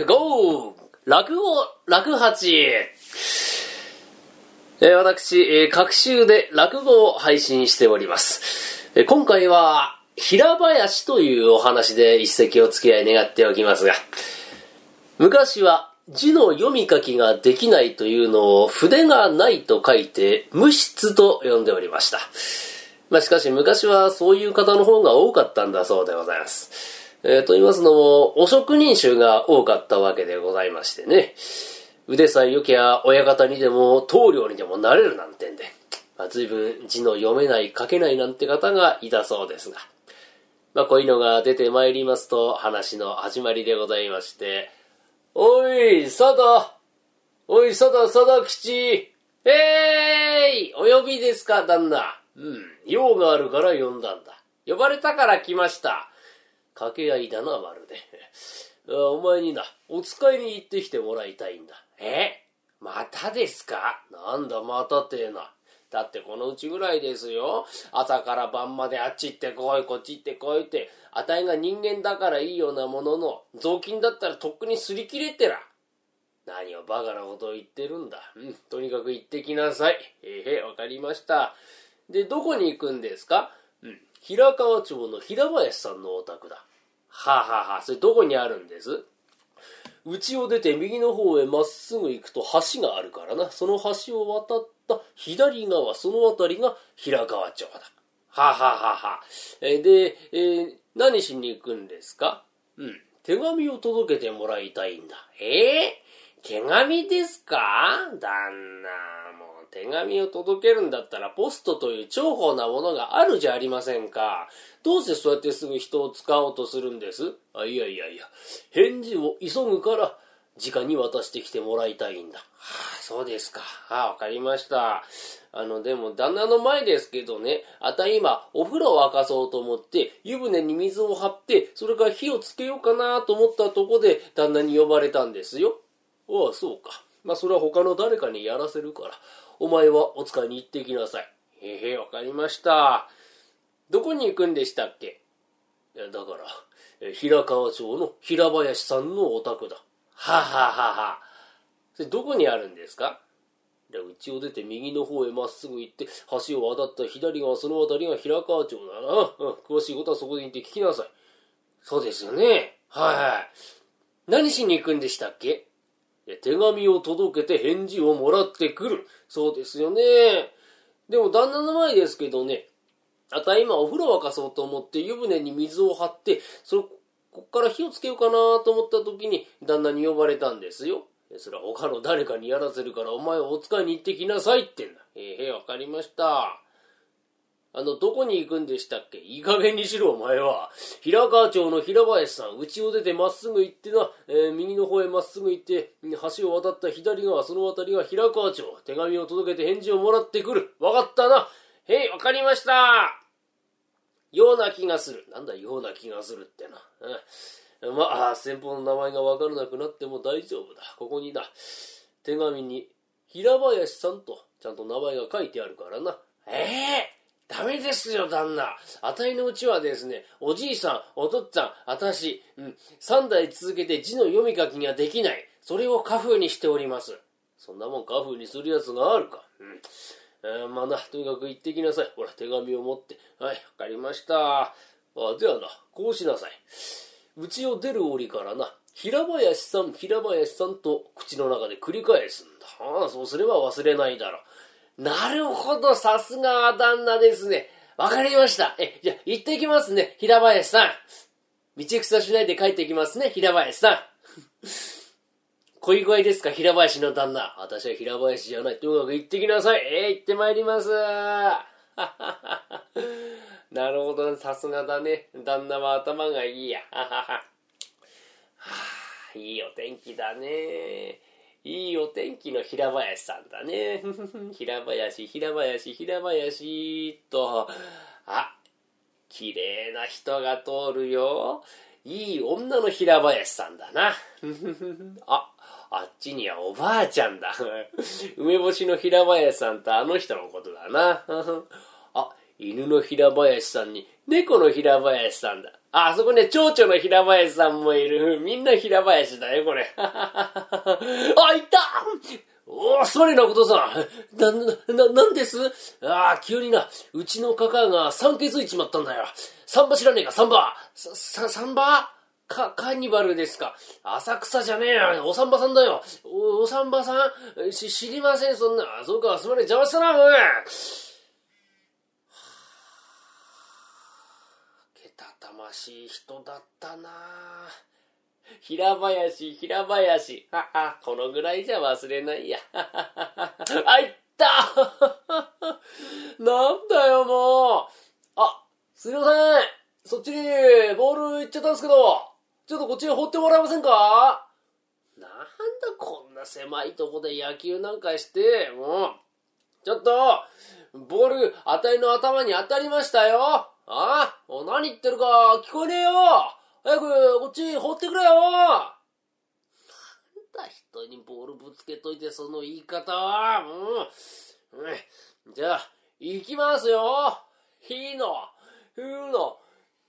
クゴー落語、落八。えー私、えー各週で落語を配信しております。えー今回は、平林というお話で一席お付き合い願っておきますが、昔は字の読み書きができないというのを筆がないと書いて無筆と呼んでおりました。まあしかし昔はそういう方の方が多かったんだそうでございます。えーと言いますのも、お職人衆が多かったわけでございましてね。腕さえ良きゃ親方にでも棟梁にでもなれるなんてんで、まあ、随分字の読めない書けないなんて方がいたそうですが。まあこういうのが出てまいりますと話の始まりでございまして、おい、佐田おい、佐田、佐田吉えーいお呼びですか、旦那。うん、用があるから呼んだんだ。呼ばれたから来ました。掛け合いだな、まるで。お前にな、お使いに行ってきてもらいたいんだ。え？またですか？なんだ、またってえな。だってこのうちぐらいですよ。朝から晩まであっち行ってこい、こっち行ってこいって、あたいが人間だからいいようなものの、雑巾だったらとっくに擦り切れてら。何をバカなことを言ってるんだ。うん、とにかく行ってきなさい。えへ、わかりました。で、どこに行くんですか？うん、平川町の平林さんのお宅だ。はあ、ははあ、それどこにあるんです？家を出て右の方へまっすぐ行くと橋があるからな。その橋を渡った左側、その辺りが平川町だ。はあ、ははは、えで、えー何しに行くんですか？うん。手紙を届けてもらいたいんだ。えー？手紙ですか？旦那、もう手紙を届けるんだったらポストという重宝なものがあるじゃありませんか。どうしてそうやってすぐ人を使おうとするんです？あ、いやいやいや、返事を急ぐから、直に渡してきてもらいたいんだ。はあ、そうですか。はあ、わかりました。あの、でも、旦那の前ですけどね、あた今、お風呂を沸かそうと思って、湯船に水を張って、それから火をつけようかなと思ったとこで、旦那に呼ばれたんですよ。ああ、そうか。まあ、それは他の誰かにやらせるから、お前はお使いに行ってきなさい。へへ、わかりました。どこに行くんでしたっけ？いや、だから、平川町の平林さんのお宅だ。は、ははは、それどこにあるんですか？で家を出て右の方へまっすぐ行って、橋を渡った左側、その辺りが平川町だな。うん、詳しいことはそこで行って聞きなさい。そうですよね。はいはい。何しに行くんでしたっけ？手紙を届けて返事をもらってくる。そうですよね。でも旦那の前ですけどね、あた今お風呂沸かそうと思って湯船に水を張って、そ、こから火をつけようかなと思った時に旦那に呼ばれたんですよ。それは他の誰かにやらせるからお前はお使いに行ってきなさいってんだ。ええわかりました。あの、どこに行くんでしたっけ？いい加減にしろ、お前は。平川町の平林さん、家を出てまっすぐ行ってな、えー右の方へまっすぐ行って、橋を渡った左側、その辺りが平川町。手紙を届けて返事をもらってくる。わかったな？へい、わかりました。ような気がする。なんだ、ような気がするってな。うん、まあ、先方の名前がわからなくなっても大丈夫だ。ここにだ。手紙に、平林さんと、ちゃんと名前が書いてあるからな。ええダメですよ、旦那。あたいのうちはですね、おじいさん、お父っつぁん、あたし、うん、三代続けて字の読み書きができない。それを家風にしております。そんなもん家風にするやつがあるか。うん。えーまあな、とにかく行ってきなさい。ほら、手紙を持って。はい、わかりました。あ、ではな、こうしなさい。家を出る折からな、平林さん、平林さんと口の中で繰り返すんだ。ああ、そうすれば忘れないだろう。なるほど、さすがは旦那ですね。わかりました。え、じゃあ、行ってきますね、平林さん。道草しないで帰ってきますね、平林さん。恋声ですか、平林の旦那。私は平林じゃない。とにかく行ってきなさい。えー、行ってまいります。なるほど、ねさすがだね。旦那は頭がいいや。ははは。いいお天気だね。いいお天気の平林さんだね。平林、平林、平林と。あ、綺麗な人が通るよ。いい女の平林さんだな。あ、あっちにはおばあちゃんだ。梅干しの平林さんとあの人のことだな。あ、犬の平林さんに猫の平林さんだ。あ、そこね、蝶々の平林さんもいる。みんな平林だよ、これ。あ、いたおー、それなことさ ん。な、な、なんです？ああ、急にな、うちのカカが酸欠いちまったんだよ。サンバ知らねえか、サンバ。さ、さ、サンバか、カニバルですか。浅草じゃねえよ。おさんばさんだよ。お、おさんばさん？し、知りません、そんな。そうか、すまねえ、邪魔したな、おい。けたたましい人だったな平林、平林。はは、このぐらいじゃ忘れないや。あ、いった なんだよ、もう。あ、すいません。そっちにボール行っちゃったんですけど。ちょっとこっちに放ってもらえませんか？なんだこんな狭いとこで野球なんかして、もう、ちょっと、ボール、あたりの頭に当たりましたよ。ああ何言ってるか聞こえねえよ。早く、こっち放ってくれよ。なんだ人にボールぶつけといてその言い方は。もう、うん、じゃあ、行きますよ。ひの、ふの、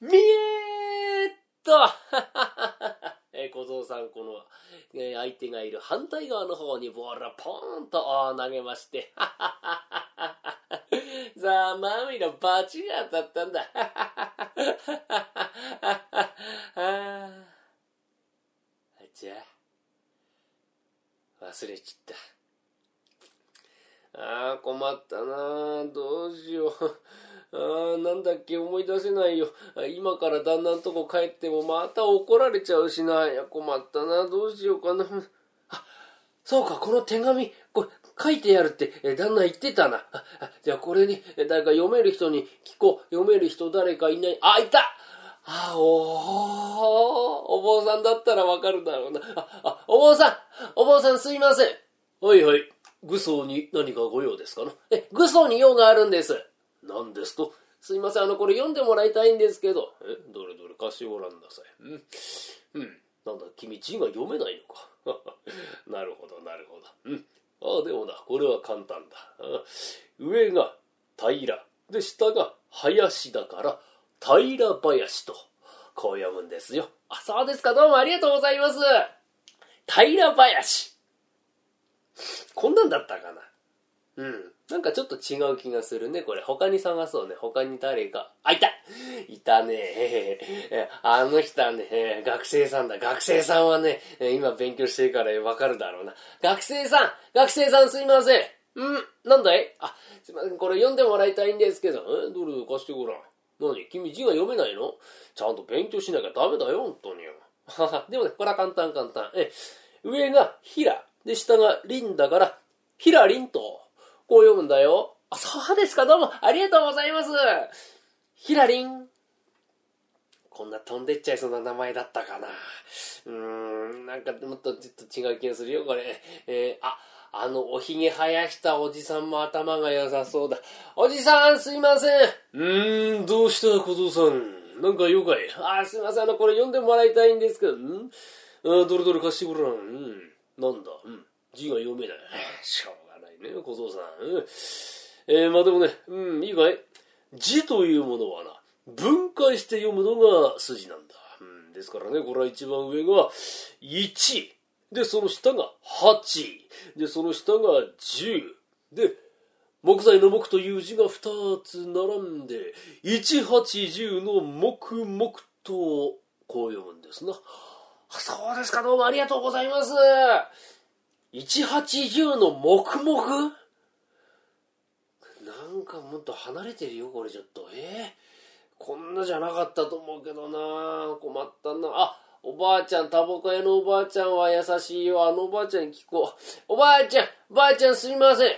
みえーっと、え、小僧さん、この、え、相手がいる反対側の方にボールをポーンと投げまして、さあ、マミのバチが当たったんだ。あじゃあ、忘れちった。ああ、困ったなどうしよう。ああ、なんだっけ、思い出せないよ。今から旦那のとこ帰ってもまた怒られちゃうしな。いや、困ったな。どうしようかな。あ、そうか、この手紙、これ、書いてやるって、え旦那言ってたな。あじゃあこれに、誰か読める人に聞こう。読める人誰かいない。あ、いたあ、おお坊さんだったらわかるだろうな。あ、あ、お坊さんお坊さんすいません。はいはい。愚僧に何かご用ですかなえ、愚僧に用があるんです。何ですと？すいません、あの、これ読んでもらいたいんですけど。え、どれどれ貸してごらんなさい。うん。うん。なんだ、君字が読めないのか。なるほど、なるほど。うん。ああ、でもな、これは簡単だ。上が平。で、下が林だから、平林と、こう読むんですよ。あ、そうですか。どうもありがとうございます。平林。こんなんだったかな。うん。なんかちょっと違う気がするね、これ。他に探そうね。他に誰か。あ、いたいたね。あの人はね、学生さんだ。学生さんはね、今勉強してるからわかるだろうな。学生さん学生さんすいません。んなんだい？あ、すいません。これ読んでもらいたいんですけど。えどれ貸してごらん。何？君字が読めないの？ちゃんと勉強しなきゃダメだよ、本当に。でもね、これは簡単簡単。え、上がひら。で、下がりんだから、ひらりんと。こう読むんだよ。あ、そうですか、どうも、ありがとうございます。ひらりん。こんな飛んでっちゃいそうな名前だったかな。うーん、なんかもっとちょっと違う気がするよ、これ。えー、あ、あの、おひげ生やしたおじさんも頭が良さそうだ。おじさん、すいません。うーん、どうした、小僧さん。なんかよかい。あ、すいません、あの、これ読んでもらいたいんですけど。ん？あ、どれどれ貸してごらん。うん。なんだ？うん。字が読めない。しょうね、小僧さん。えー、まあでもね、うん、いいかい？字というものはな、分解して読むのが筋なんだ。うん、ですからね、これは一番上が1。で、その下が8。で、その下が10。で、木材の木という字が2つ並んで、180の木木と、こう読むんですな。そうですか、どうもありがとうございます。180の黙々？なんかもっと離れてるよ、これちょっと。えー、こんなじゃなかったと思うけどな困ったな。あ、おばあちゃん、タバコ屋のおばあちゃんは優しいよ。あのおばあちゃんに聞こう。おばあちゃん、おばあちゃんすみません。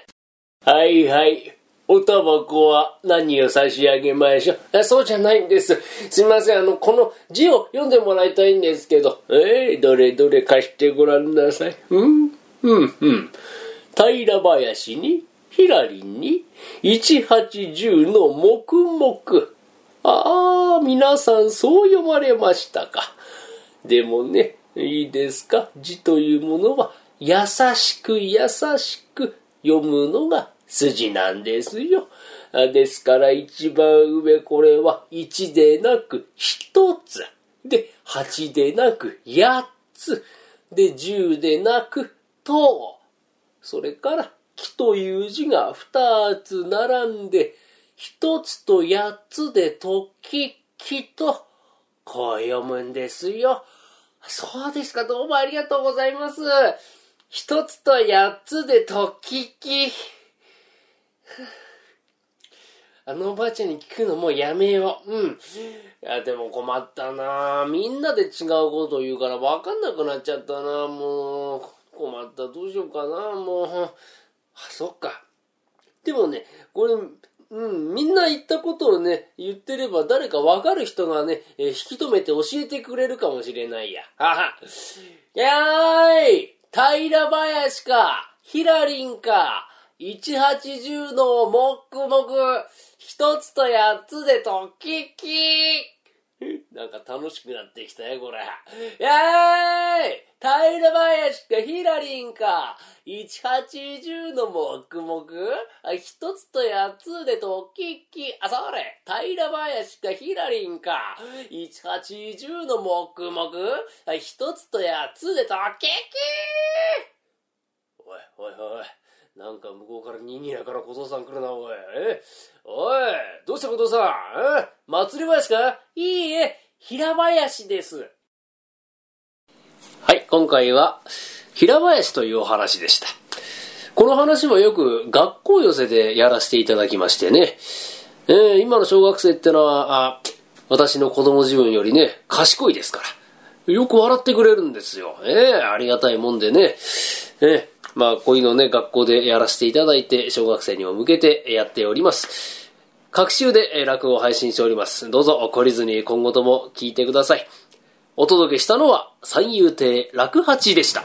はいはい。おタバコは何を差し上げましょう？そうじゃないんです。すみません。あの、この字を読んでもらいたいんですけど。えー、どれどれ貸してごらんなさい。うん？うんうん。平林に、ひらりんに、一八十の黙々。ああ、皆さんそう読まれましたか。でもね、いいですか字というものは優しく優しく読むのが筋なんですよ。ですから一番上これは1でなく1つ。で、8でなく8つ。で、10でなくと。それから木という字が2つ並んで、1つと8つで時木と、こう読むんですよ。そうですか、どうもありがとうございます。一つと八つでときき。あのおばあちゃんに聞くのもうやめよう。うん。いや、でも困ったなみんなで違うこと言うから分かんなくなっちゃったなもう。困った。どうしようかなもう。あ、そっか。でもね、これ、うん、みんな言ったことをね、言ってれば誰かわかる人がね、えー、引き止めて教えてくれるかもしれないや。はは。やーい平林かヒラリンか180のもっくもく一つと八つでときき なんか楽しくなってきたよ、これ。やーい！平林かヒラリンか。180の黙々一つと八つでときき。あ、それ平林かヒラリンか。180の黙々一つと八つでときき！おいおいおい。なんか向こうからにぎやから小僧さん来るな、おい。え？おい、どうした小僧さん？え？祭り林か？いいえ、平林です。はい、今回は、平林というお話でした。この話もよく学校寄せでやらせていただきましてね。えー、今の小学生ってのは、あ私の子供自分よりね、賢いですから。よく笑ってくれるんですよ。ええー、ありがたいもんでね。えーまあ、こういうのをね、学校でやらせていただいて、小学生にも向けてやっております。各週で落語を配信しております。どうぞ懲りずに今後とも聞いてください。お届けしたのは、三遊亭楽八でした。